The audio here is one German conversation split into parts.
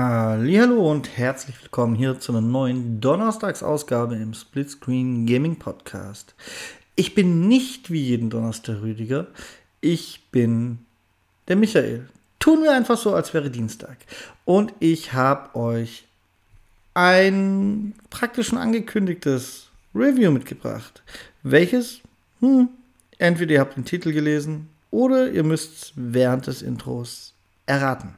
Hallo und herzlich willkommen hier zu einer neuen Donnerstagsausgabe im Splitscreen Gaming Podcast. Ich bin nicht wie jeden Donnerstag Rüdiger, ich bin der Michael. Tun wir einfach so, als wäre Dienstag. Und ich habe euch ein praktisch schon angekündigtes Review mitgebracht. Welches? Hm, entweder ihr habt den Titel gelesen oder ihr müsst während des Intros erraten.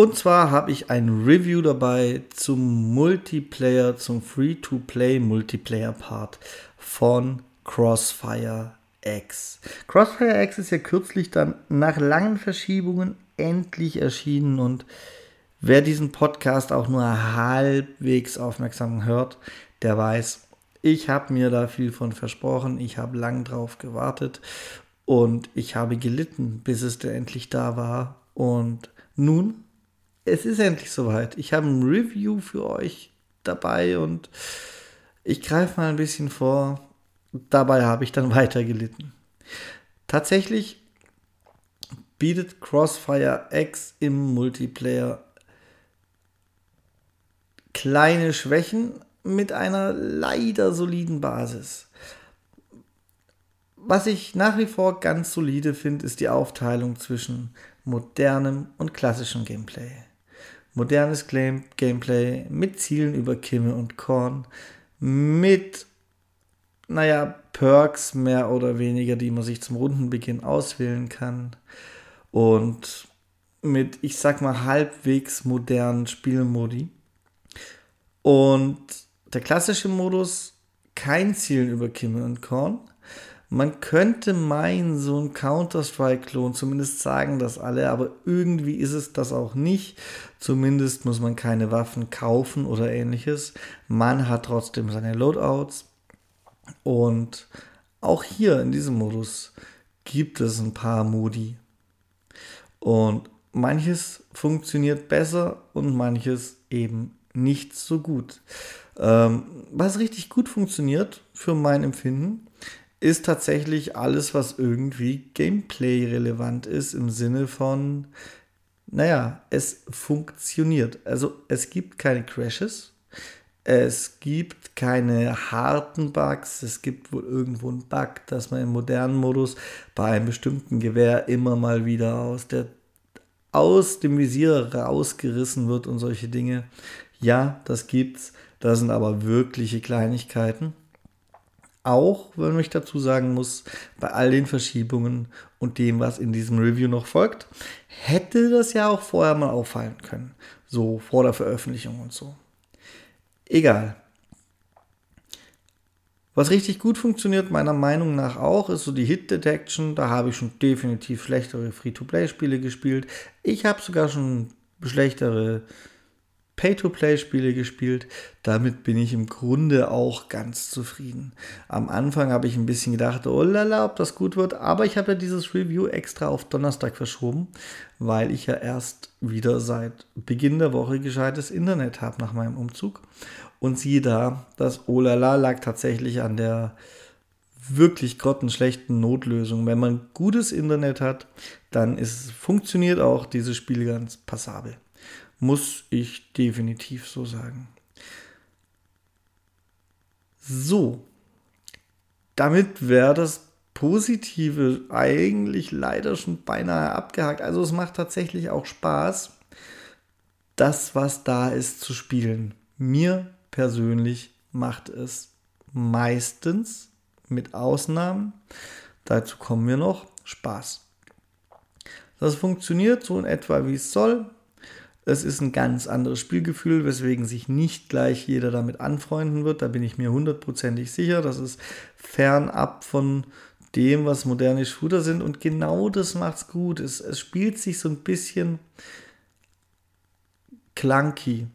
Und zwar habe ich ein Review dabei zum Multiplayer, zum Free-to-Play Multiplayer-Part von Crossfire X. Crossfire X ist ja kürzlich dann nach langen Verschiebungen endlich erschienen und wer diesen Podcast auch nur halbwegs aufmerksam hört, der weiß, ich habe mir da viel von versprochen, ich habe lang drauf gewartet und ich habe gelitten, bis es endlich da war und nun es ist endlich soweit. Ich habe ein Review für euch dabei und ich greife mal ein bisschen vor. Dabei habe ich dann weiter gelitten. Tatsächlich bietet Crossfire X im Multiplayer kleine Schwächen mit einer leider soliden Basis. Was ich nach wie vor ganz solide finde, ist die Aufteilung zwischen modernem und klassischem Gameplay modernes Gameplay mit Zielen über Kimme und Korn, mit, naja, Perks mehr oder weniger, die man sich zum Rundenbeginn auswählen kann und mit, ich sag mal, halbwegs modernen Spielmodi. Und der klassische Modus, kein Zielen über Kimme und Korn, man könnte meinen, so ein Counter-Strike-Klon, zumindest sagen das alle, aber irgendwie ist es das auch nicht. Zumindest muss man keine Waffen kaufen oder ähnliches. Man hat trotzdem seine Loadouts. Und auch hier in diesem Modus gibt es ein paar Modi. Und manches funktioniert besser und manches eben nicht so gut. Ähm, was richtig gut funktioniert für mein Empfinden, ist tatsächlich alles, was irgendwie Gameplay-relevant ist, im Sinne von, naja, es funktioniert. Also es gibt keine Crashes, es gibt keine harten Bugs, es gibt wohl irgendwo einen Bug, dass man im modernen Modus bei einem bestimmten Gewehr immer mal wieder aus, der, aus dem Visier rausgerissen wird und solche Dinge. Ja, das gibt's. Das sind aber wirkliche Kleinigkeiten. Auch wenn ich dazu sagen muss, bei all den Verschiebungen und dem, was in diesem Review noch folgt, hätte das ja auch vorher mal auffallen können. So vor der Veröffentlichung und so. Egal. Was richtig gut funktioniert, meiner Meinung nach auch, ist so die Hit Detection. Da habe ich schon definitiv schlechtere Free-to-Play-Spiele gespielt. Ich habe sogar schon schlechtere Pay-to-Play-Spiele gespielt. Damit bin ich im Grunde auch ganz zufrieden. Am Anfang habe ich ein bisschen gedacht, oh lala, ob das gut wird, aber ich habe ja dieses Review extra auf Donnerstag verschoben, weil ich ja erst wieder seit Beginn der Woche gescheites Internet habe nach meinem Umzug. Und siehe da, das oh lala lag tatsächlich an der wirklich grottenschlechten Notlösung. Wenn man gutes Internet hat, dann ist, funktioniert auch dieses Spiel ganz passabel. Muss ich definitiv so sagen. So, damit wäre das Positive eigentlich leider schon beinahe abgehakt. Also es macht tatsächlich auch Spaß, das, was da ist, zu spielen. Mir persönlich macht es meistens, mit Ausnahmen, dazu kommen wir noch, Spaß. Das funktioniert so in etwa, wie es soll. Es ist ein ganz anderes Spielgefühl, weswegen sich nicht gleich jeder damit anfreunden wird. Da bin ich mir hundertprozentig sicher. Das ist fernab von dem, was moderne Shooter sind. Und genau das macht's gut. Es, es spielt sich so ein bisschen clunky.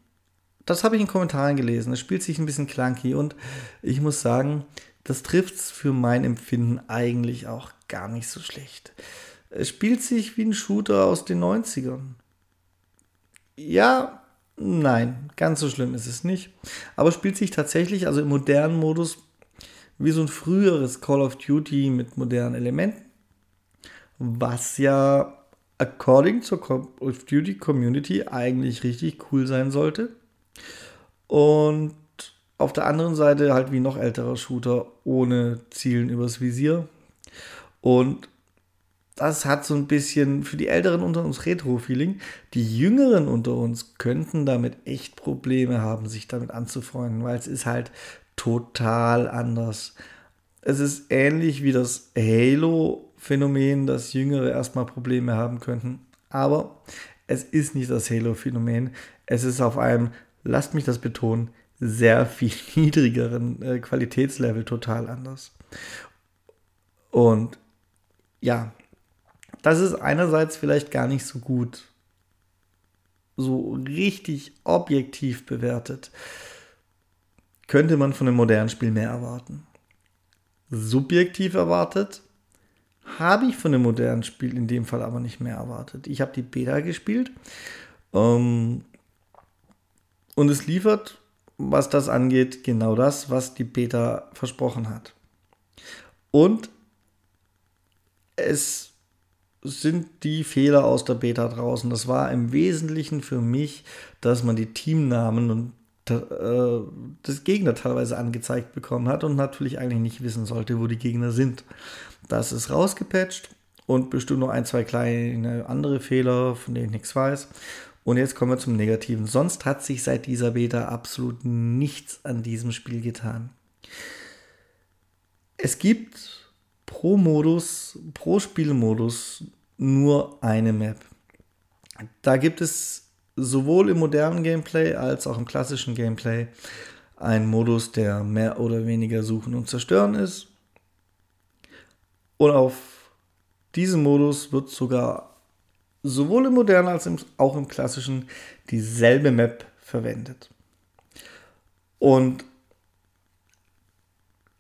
Das habe ich in Kommentaren gelesen. Es spielt sich ein bisschen clunky. Und ich muss sagen, das trifft es für mein Empfinden eigentlich auch gar nicht so schlecht. Es spielt sich wie ein Shooter aus den 90ern ja, Nein, ganz so schlimm ist es nicht. Aber spielt sich tatsächlich, also im modernen Modus, wie so ein früheres Call of Duty mit modernen Elementen. Was ja according zur Call of Duty Community eigentlich richtig cool sein sollte. Und auf der anderen Seite halt wie noch älterer Shooter ohne Zielen übers Visier. Und das hat so ein bisschen für die Älteren unter uns Retro-Feeling. Die Jüngeren unter uns könnten damit echt Probleme haben, sich damit anzufreunden, weil es ist halt total anders. Es ist ähnlich wie das Halo-Phänomen, dass Jüngere erstmal Probleme haben könnten. Aber es ist nicht das Halo-Phänomen. Es ist auf einem, lasst mich das betonen, sehr viel niedrigeren äh, Qualitätslevel total anders. Und ja, das ist einerseits vielleicht gar nicht so gut, so richtig objektiv bewertet. Könnte man von einem modernen Spiel mehr erwarten. Subjektiv erwartet, habe ich von einem modernen Spiel in dem Fall aber nicht mehr erwartet. Ich habe die Beta gespielt ähm, und es liefert, was das angeht, genau das, was die Beta versprochen hat. Und es sind die Fehler aus der Beta draußen. Das war im Wesentlichen für mich, dass man die Teamnamen und äh, das Gegner teilweise angezeigt bekommen hat und natürlich eigentlich nicht wissen sollte, wo die Gegner sind. Das ist rausgepatcht und bestimmt noch ein, zwei kleine andere Fehler, von denen ich nichts weiß. Und jetzt kommen wir zum Negativen. Sonst hat sich seit dieser Beta absolut nichts an diesem Spiel getan. Es gibt pro Modus, pro Spielmodus nur eine Map. Da gibt es sowohl im modernen Gameplay als auch im klassischen Gameplay einen Modus, der mehr oder weniger Suchen und Zerstören ist. Und auf diesem Modus wird sogar sowohl im modernen als auch im klassischen dieselbe Map verwendet. Und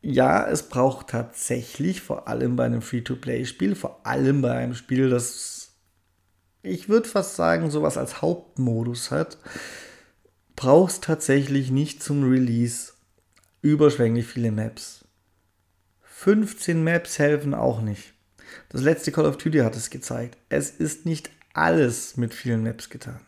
ja, es braucht tatsächlich, vor allem bei einem Free-to-Play-Spiel, vor allem bei einem Spiel, das, ich würde fast sagen, sowas als Hauptmodus hat, brauchst tatsächlich nicht zum Release überschwänglich viele Maps. 15 Maps helfen auch nicht. Das letzte Call of Duty hat es gezeigt. Es ist nicht alles mit vielen Maps getan.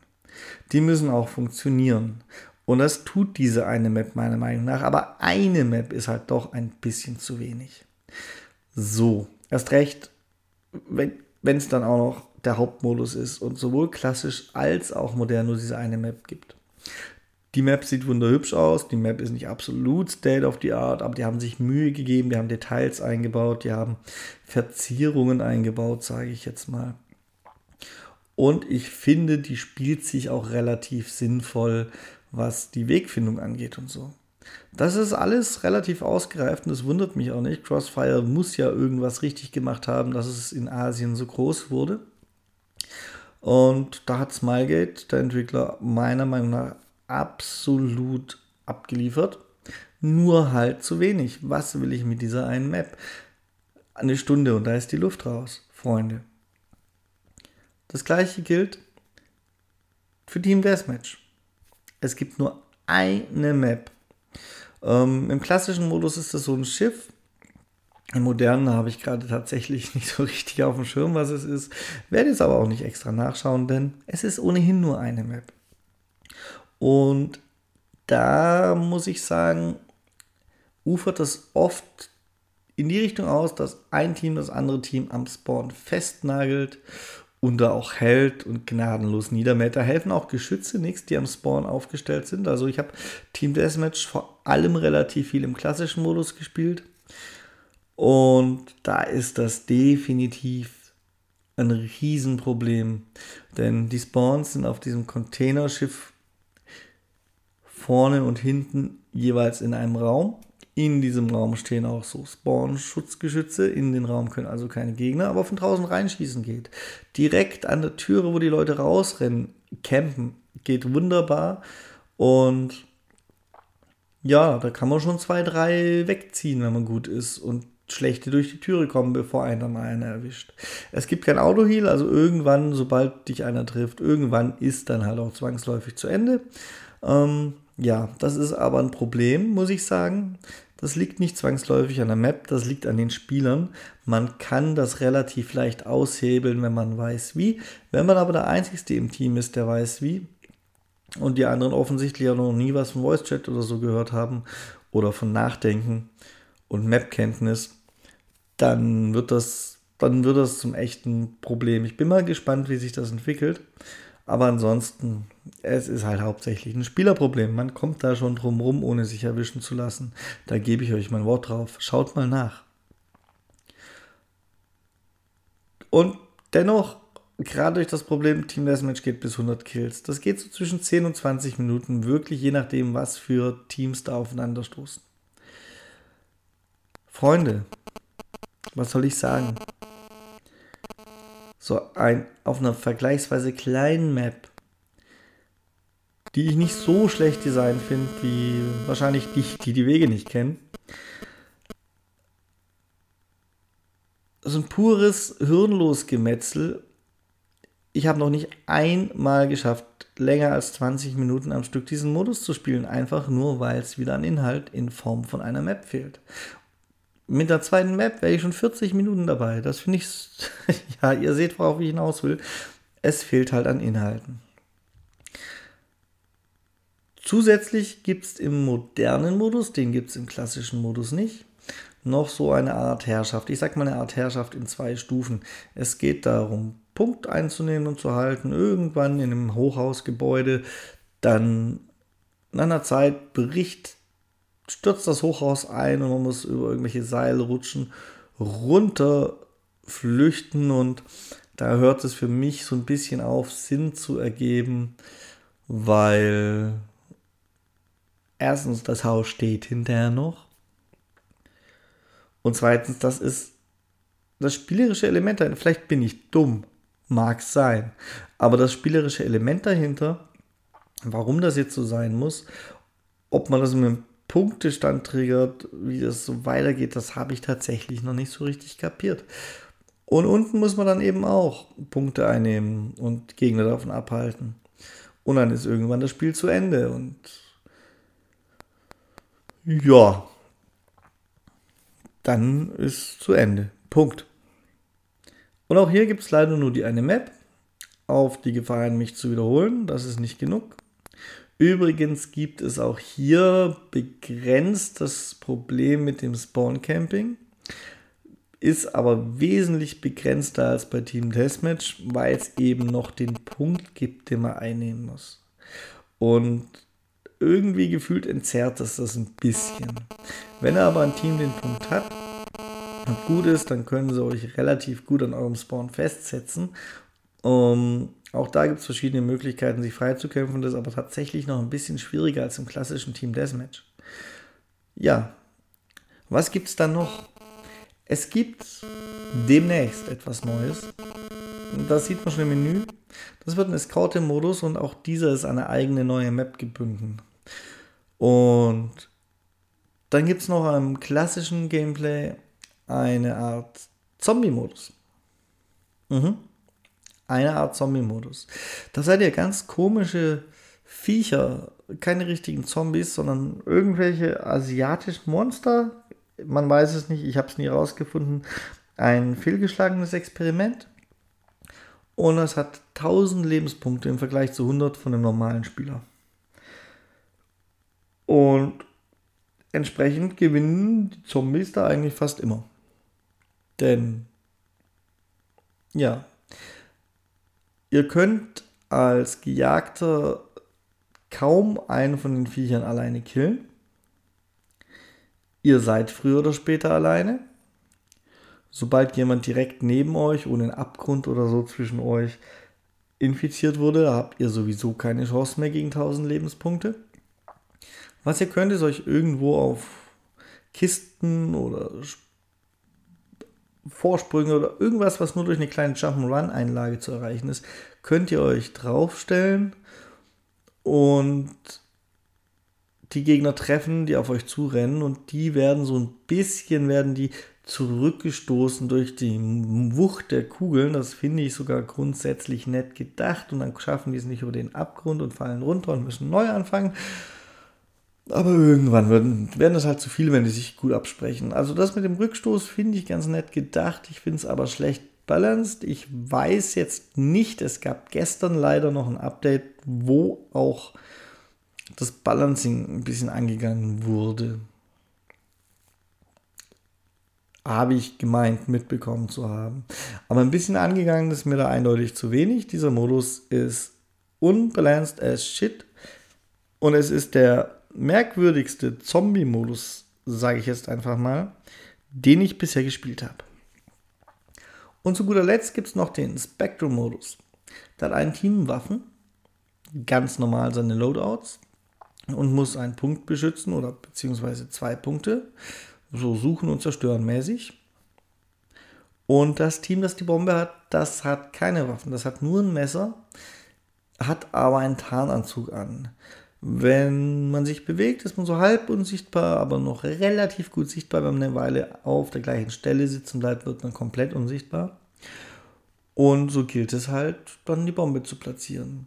Die müssen auch funktionieren. Und das tut diese eine Map meiner Meinung nach. Aber eine Map ist halt doch ein bisschen zu wenig. So, erst recht, wenn es dann auch noch der Hauptmodus ist und sowohl klassisch als auch modern nur diese eine Map gibt. Die Map sieht wunderhübsch aus. Die Map ist nicht absolut state of the art, aber die haben sich Mühe gegeben, die haben Details eingebaut, die haben Verzierungen eingebaut, sage ich jetzt mal. Und ich finde, die spielt sich auch relativ sinnvoll was die Wegfindung angeht und so. Das ist alles relativ ausgereift und das wundert mich auch nicht. Crossfire muss ja irgendwas richtig gemacht haben, dass es in Asien so groß wurde. Und da hat Smilegate, der Entwickler, meiner Meinung nach absolut abgeliefert. Nur halt zu wenig. Was will ich mit dieser einen Map? Eine Stunde und da ist die Luft raus, Freunde. Das gleiche gilt für Team Deathmatch. Es gibt nur eine Map. Ähm, Im klassischen Modus ist das so ein Schiff. Im modernen habe ich gerade tatsächlich nicht so richtig auf dem Schirm, was es ist. Werde jetzt aber auch nicht extra nachschauen, denn es ist ohnehin nur eine Map. Und da muss ich sagen, ufert das oft in die Richtung aus, dass ein Team das andere Team am Spawn festnagelt und da auch hält und gnadenlos niedermäht. Da helfen auch Geschütze nichts, die am Spawn aufgestellt sind. Also ich habe Team Deathmatch vor allem relativ viel im klassischen Modus gespielt. Und da ist das definitiv ein Riesenproblem. Denn die Spawns sind auf diesem Containerschiff vorne und hinten jeweils in einem Raum. In diesem Raum stehen auch so Spawn-Schutzgeschütze. In den Raum können also keine Gegner, aber von draußen reinschießen geht. Direkt an der Türe, wo die Leute rausrennen, campen, geht wunderbar. Und ja, da kann man schon zwei, drei wegziehen, wenn man gut ist. Und schlechte durch die Türe kommen, bevor einer mal einer erwischt. Es gibt kein Autoheal, also irgendwann, sobald dich einer trifft, irgendwann ist dann halt auch zwangsläufig zu Ende. Ähm, ja, das ist aber ein Problem, muss ich sagen. Das liegt nicht zwangsläufig an der Map, das liegt an den Spielern. Man kann das relativ leicht aushebeln, wenn man weiß wie. Wenn man aber der Einzige im Team ist, der weiß wie, und die anderen offensichtlich auch noch nie was von Voice Chat oder so gehört haben oder von Nachdenken und Map-Kenntnis, dann wird das, dann wird das zum echten Problem. Ich bin mal gespannt, wie sich das entwickelt. Aber ansonsten, es ist halt hauptsächlich ein Spielerproblem. Man kommt da schon drum rum, ohne sich erwischen zu lassen. Da gebe ich euch mein Wort drauf. Schaut mal nach. Und dennoch, gerade durch das Problem, Team Deathmatch geht bis 100 Kills. Das geht so zwischen 10 und 20 Minuten, wirklich je nachdem, was für Teams da aufeinander stoßen. Freunde, was soll ich sagen? So ein auf einer vergleichsweise kleinen Map, die ich nicht so schlecht designt finde, wie wahrscheinlich die, die die Wege nicht kennen. So ein pures Hirnlosgemetzel. Ich habe noch nicht einmal geschafft, länger als 20 Minuten am Stück diesen Modus zu spielen, einfach nur weil es wieder an Inhalt in Form von einer Map fehlt. Mit der zweiten Map wäre ich schon 40 Minuten dabei. Das finde ich, ja, ihr seht, worauf ich hinaus will. Es fehlt halt an Inhalten. Zusätzlich gibt es im modernen Modus, den gibt es im klassischen Modus nicht, noch so eine Art Herrschaft. Ich sage mal eine Art Herrschaft in zwei Stufen. Es geht darum, Punkt einzunehmen und zu halten, irgendwann in einem Hochhausgebäude, dann nach einer Zeit bricht stürzt das Hochhaus ein und man muss über irgendwelche Seile rutschen, runter flüchten und da hört es für mich so ein bisschen auf, Sinn zu ergeben, weil erstens das Haus steht hinterher noch. Und zweitens, das ist das spielerische Element dahinter. Vielleicht bin ich dumm, mag sein, aber das spielerische Element dahinter, warum das jetzt so sein muss, ob man das mit Punktestand triggert, wie das so weitergeht, das habe ich tatsächlich noch nicht so richtig kapiert. Und unten muss man dann eben auch Punkte einnehmen und Gegner davon abhalten. Und dann ist irgendwann das Spiel zu Ende. Und ja, dann ist zu Ende. Punkt. Und auch hier gibt es leider nur die eine Map. Auf die Gefahr hin, mich zu wiederholen. Das ist nicht genug. Übrigens gibt es auch hier begrenzt das Problem mit dem Spawn Camping. Ist aber wesentlich begrenzter als bei Team Deathmatch, weil es eben noch den Punkt gibt, den man einnehmen muss. Und irgendwie gefühlt entzerrt es das ein bisschen. Wenn aber ein Team den Punkt hat und gut ist, dann können sie euch relativ gut an eurem Spawn festsetzen. Um, auch da gibt es verschiedene Möglichkeiten, sich freizukämpfen. Das ist aber tatsächlich noch ein bisschen schwieriger als im klassischen Team Deathmatch. Ja, was gibt es dann noch? Es gibt demnächst etwas Neues. Das sieht man schon im Menü. Das wird ein Scouting-Modus und auch dieser ist an eine eigene neue Map gebunden. Und dann gibt es noch im klassischen Gameplay eine Art Zombie-Modus. Mhm eine Art Zombie-Modus. Da seid ihr ganz komische Viecher, keine richtigen Zombies, sondern irgendwelche asiatischen Monster. Man weiß es nicht, ich habe es nie rausgefunden. Ein fehlgeschlagenes Experiment. Und es hat 1000 Lebenspunkte im Vergleich zu 100 von einem normalen Spieler. Und entsprechend gewinnen die Zombies da eigentlich fast immer. Denn, ja, Ihr könnt als Gejagter kaum einen von den Viechern alleine killen. Ihr seid früher oder später alleine. Sobald jemand direkt neben euch ohne einen Abgrund oder so zwischen euch infiziert wurde, habt ihr sowieso keine Chance mehr gegen 1000 Lebenspunkte. Was ihr könnt, ist euch irgendwo auf Kisten oder Vorsprünge oder irgendwas, was nur durch eine kleine Jump'n'Run-Einlage zu erreichen ist, könnt ihr euch draufstellen und die Gegner treffen, die auf euch zurennen und die werden so ein bisschen, werden die zurückgestoßen durch die Wucht der Kugeln. Das finde ich sogar grundsätzlich nett gedacht und dann schaffen die es nicht über den Abgrund und fallen runter und müssen neu anfangen. Aber irgendwann werden, werden das halt zu viel, wenn die sich gut absprechen. Also das mit dem Rückstoß finde ich ganz nett gedacht. Ich finde es aber schlecht balanced. Ich weiß jetzt nicht, es gab gestern leider noch ein Update, wo auch das Balancing ein bisschen angegangen wurde. Habe ich gemeint, mitbekommen zu haben. Aber ein bisschen angegangen ist mir da eindeutig zu wenig. Dieser Modus ist unbalanced as shit. Und es ist der merkwürdigste Zombie-Modus, sage ich jetzt einfach mal, den ich bisher gespielt habe. Und zu guter Letzt gibt es noch den Spectrum-Modus. Da hat ein Team Waffen, ganz normal seine Loadouts und muss einen Punkt beschützen oder beziehungsweise zwei Punkte, so suchen und zerstören mäßig. Und das Team, das die Bombe hat, das hat keine Waffen, das hat nur ein Messer, hat aber einen Tarnanzug an. Wenn man sich bewegt, ist man so halb unsichtbar, aber noch relativ gut sichtbar. Wenn man eine Weile auf der gleichen Stelle sitzen bleibt, wird man komplett unsichtbar. Und so gilt es halt, dann die Bombe zu platzieren.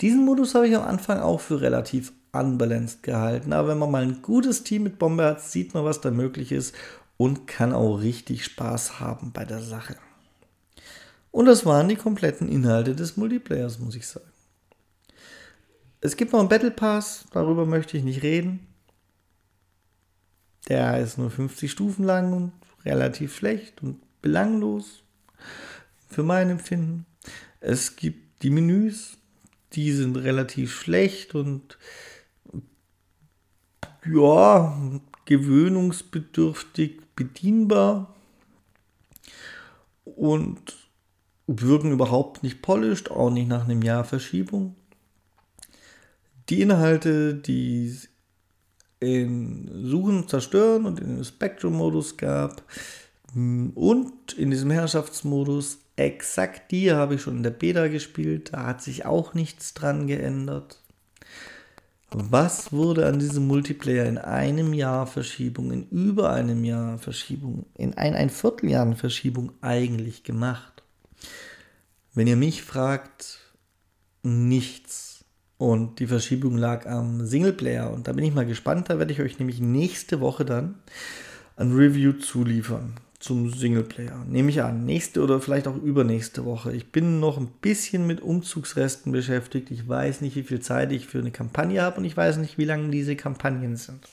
Diesen Modus habe ich am Anfang auch für relativ unbalanced gehalten. Aber wenn man mal ein gutes Team mit Bombe hat, sieht man, was da möglich ist und kann auch richtig Spaß haben bei der Sache. Und das waren die kompletten Inhalte des Multiplayers, muss ich sagen. Es gibt noch einen Battle Pass, darüber möchte ich nicht reden. Der ist nur 50 Stufen lang und relativ schlecht und belanglos für mein Empfinden. Es gibt die Menüs, die sind relativ schlecht und ja, gewöhnungsbedürftig bedienbar und wirken überhaupt nicht polished, auch nicht nach einem Jahr Verschiebung die Inhalte, die in Suchen zerstören und in den Spectrum-Modus gab und in diesem Herrschaftsmodus, exakt die habe ich schon in der Beta gespielt, da hat sich auch nichts dran geändert. Was wurde an diesem Multiplayer in einem Jahr Verschiebung, in über einem Jahr Verschiebung, in ein, ein Vierteljahr Verschiebung eigentlich gemacht? Wenn ihr mich fragt, nichts. Und die Verschiebung lag am Singleplayer. Und da bin ich mal gespannt. Da werde ich euch nämlich nächste Woche dann ein Review zuliefern zum Singleplayer. Nehme ich an. Nächste oder vielleicht auch übernächste Woche. Ich bin noch ein bisschen mit Umzugsresten beschäftigt. Ich weiß nicht, wie viel Zeit ich für eine Kampagne habe und ich weiß nicht, wie lange diese Kampagnen sind.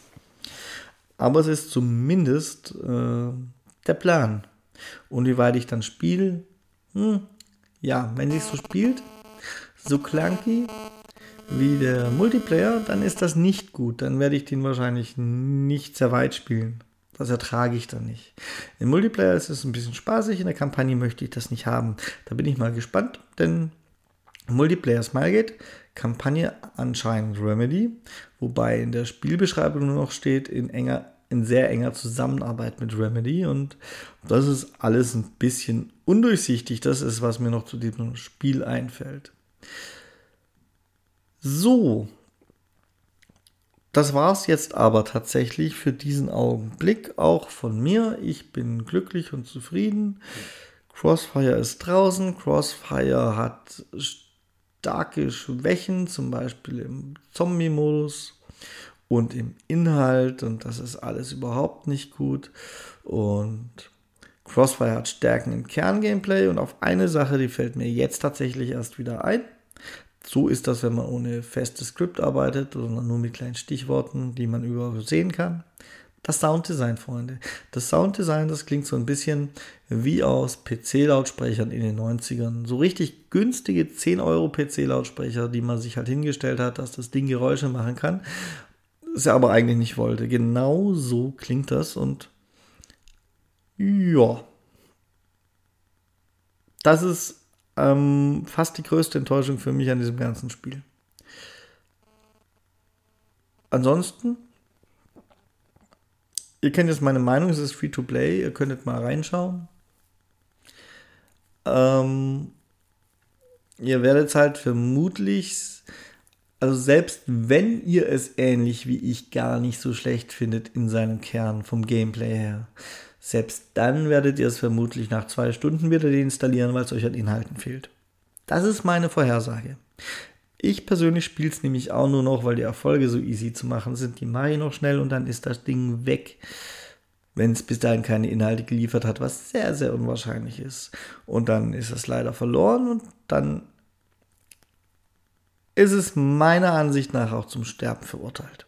Aber es ist zumindest äh, der Plan. Und wie weit ich dann spiele, hm, ja, wenn sich so spielt, so clunky, wie der Multiplayer, dann ist das nicht gut. Dann werde ich den wahrscheinlich nicht sehr weit spielen. Das ertrage ich dann nicht. Im Multiplayer ist es ein bisschen spaßig, in der Kampagne möchte ich das nicht haben. Da bin ich mal gespannt, denn Multiplayer Smilegate, Kampagne anscheinend Remedy, wobei in der Spielbeschreibung nur noch steht, in enger, in sehr enger Zusammenarbeit mit Remedy und das ist alles ein bisschen undurchsichtig. Das ist, was mir noch zu diesem Spiel einfällt. So. Das war's jetzt aber tatsächlich für diesen Augenblick auch von mir. Ich bin glücklich und zufrieden. Crossfire ist draußen. Crossfire hat starke Schwächen, zum Beispiel im Zombie-Modus und im Inhalt. Und das ist alles überhaupt nicht gut. Und Crossfire hat Stärken im Kerngameplay. Und auf eine Sache, die fällt mir jetzt tatsächlich erst wieder ein. So ist das, wenn man ohne festes Skript arbeitet, sondern nur mit kleinen Stichworten, die man übersehen kann. Das Sounddesign, Freunde. Das Sounddesign, das klingt so ein bisschen wie aus PC-Lautsprechern in den 90ern. So richtig günstige 10 Euro PC-Lautsprecher, die man sich halt hingestellt hat, dass das Ding Geräusche machen kann. Das er aber eigentlich nicht wollte. Genau so klingt das und ja. Das ist ähm, fast die größte Enttäuschung für mich an diesem ganzen Spiel. Ansonsten, ihr kennt jetzt meine Meinung, es ist free to play, ihr könntet mal reinschauen. Ähm, ihr werdet halt vermutlich Also selbst wenn ihr es ähnlich wie ich gar nicht so schlecht findet in seinem Kern vom Gameplay her, selbst dann werdet ihr es vermutlich nach zwei Stunden wieder deinstallieren, weil es euch an Inhalten fehlt. Das ist meine Vorhersage. Ich persönlich spiele es nämlich auch nur noch, weil die Erfolge so easy zu machen sind. Die mache ich noch schnell und dann ist das Ding weg. Wenn es bis dahin keine Inhalte geliefert hat, was sehr, sehr unwahrscheinlich ist. Und dann ist es leider verloren und dann ist es meiner Ansicht nach auch zum Sterben verurteilt.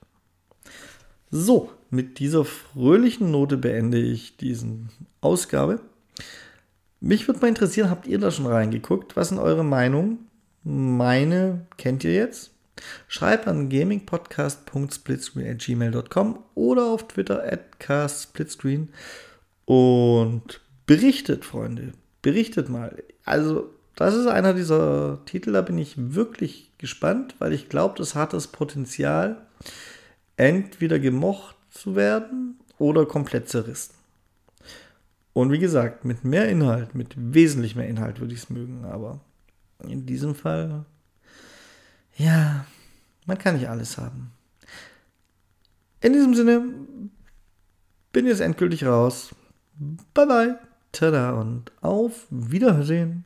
So, mit dieser fröhlichen Note beende ich diesen Ausgabe. Mich würde mal interessieren, habt ihr da schon reingeguckt? Was sind eure Meinungen? Meine kennt ihr jetzt. Schreibt an gamingpodcast.splitscreen.gmail.com oder auf Twitter at castsplitscreen und berichtet, Freunde. Berichtet mal. Also, das ist einer dieser Titel, da bin ich wirklich gespannt, weil ich glaube, das hat das Potenzial, entweder gemocht zu werden oder komplett zerrissen. Und wie gesagt, mit mehr Inhalt, mit wesentlich mehr Inhalt würde ich es mögen, aber in diesem Fall, ja, man kann nicht alles haben. In diesem Sinne bin jetzt endgültig raus. Bye bye, tada und auf Wiedersehen.